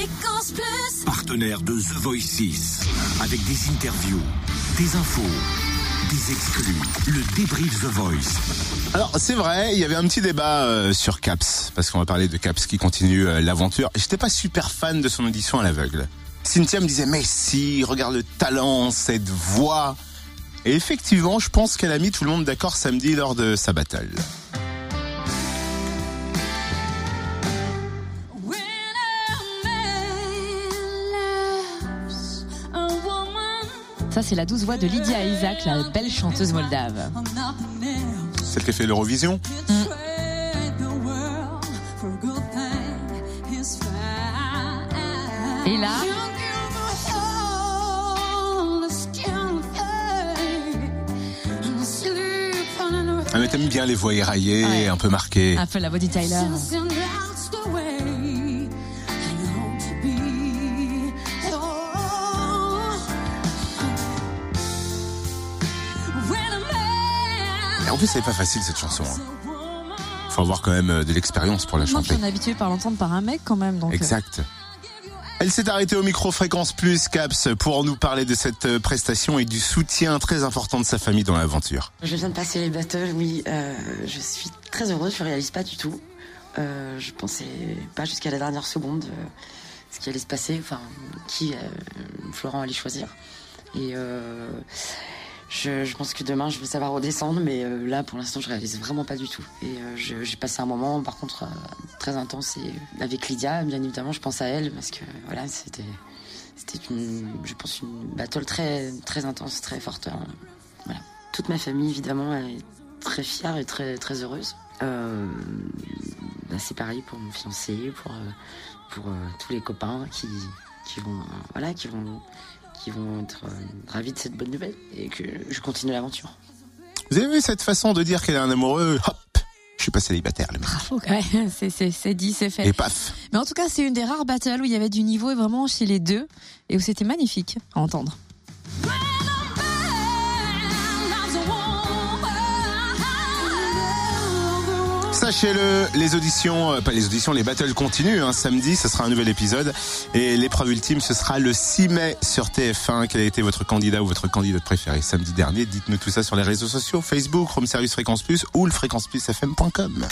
Fréquence Plus. Partenaire de The Voice 6. Avec des interviews, des infos, des exclus. Le débrief The Voice. Alors c'est vrai, il y avait un petit débat euh, sur Caps, parce qu'on va parler de Caps qui continue euh, l'aventure. J'étais pas super fan de son audition à l'aveugle. Cynthia me disait mais si, regarde le talent, cette voix. Et effectivement, je pense qu'elle a mis tout le monde d'accord samedi lors de sa battle. Ça, c'est la douce voix de Lydia Isaac, la belle chanteuse moldave. Celle qui a fait l'Eurovision. Fine. Et là, You give my all this kind of thing. And I sleep on Elle t'aime bien les voix éraillées, Ouais. un peu marquées. un peu la voix du Tyler. En plus, c'est pas facile cette chanson. hein. Faut avoir quand même euh, de l'expérience pour la Non, chanter. on est habitué par l'entendre par un mec quand même. Donc, euh, Exact. Elle s'est arrêtée au micro Fréquence Plus Caps pour nous parler de cette euh, prestation et du soutien très important de sa famille dans l'aventure. Je viens de passer les battles, oui. euh, je suis très heureuse, je réalise pas du tout. Euh, je pensais pas jusqu'à la dernière seconde euh, ce qui allait se passer, enfin, qui euh, Florent allait choisir. Et euh, je, pense que demain je vais savoir redescendre, mais euh, là pour l'instant je réalise vraiment pas du tout. Et euh, j'ai passé un moment par contre euh, très intense avec Lydia, bien évidemment, je pense à elle parce que voilà, c'était c'était une, je pense une battle très très intense, très forte. hein. Voilà. Toute ma famille, évidemment, est très fière et très, très heureuse. Bah, c'est pareil pour mon fiancé, pour, pour tous les copains qui, qui, vont, voilà, qui, vont, qui vont être euh, ravis de cette bonne nouvelle et que je continue l'aventure. Vous avez vu cette façon de dire qu'elle est un amoureux Hop Je suis pas célibataire, le mec. Ouais, c'est- c'est c'est dit, c'est fait. Et paf Mais en tout cas, c'est une des rares battles où il y avait du niveau vraiment chez les deux et où c'était magnifique à entendre. Sachez-le, les auditions, euh, pas les auditions, les battles continuent. Hein, samedi, ce sera un nouvel épisode. Et l'épreuve ultime, ce sera le 6 mai sur TF1. Quel a été votre candidat ou votre candidate préféré samedi dernier? Dites-nous tout ça sur les réseaux sociaux, Facebook, Home Service Fréquence Plus ou le fréquenceplusfm.com.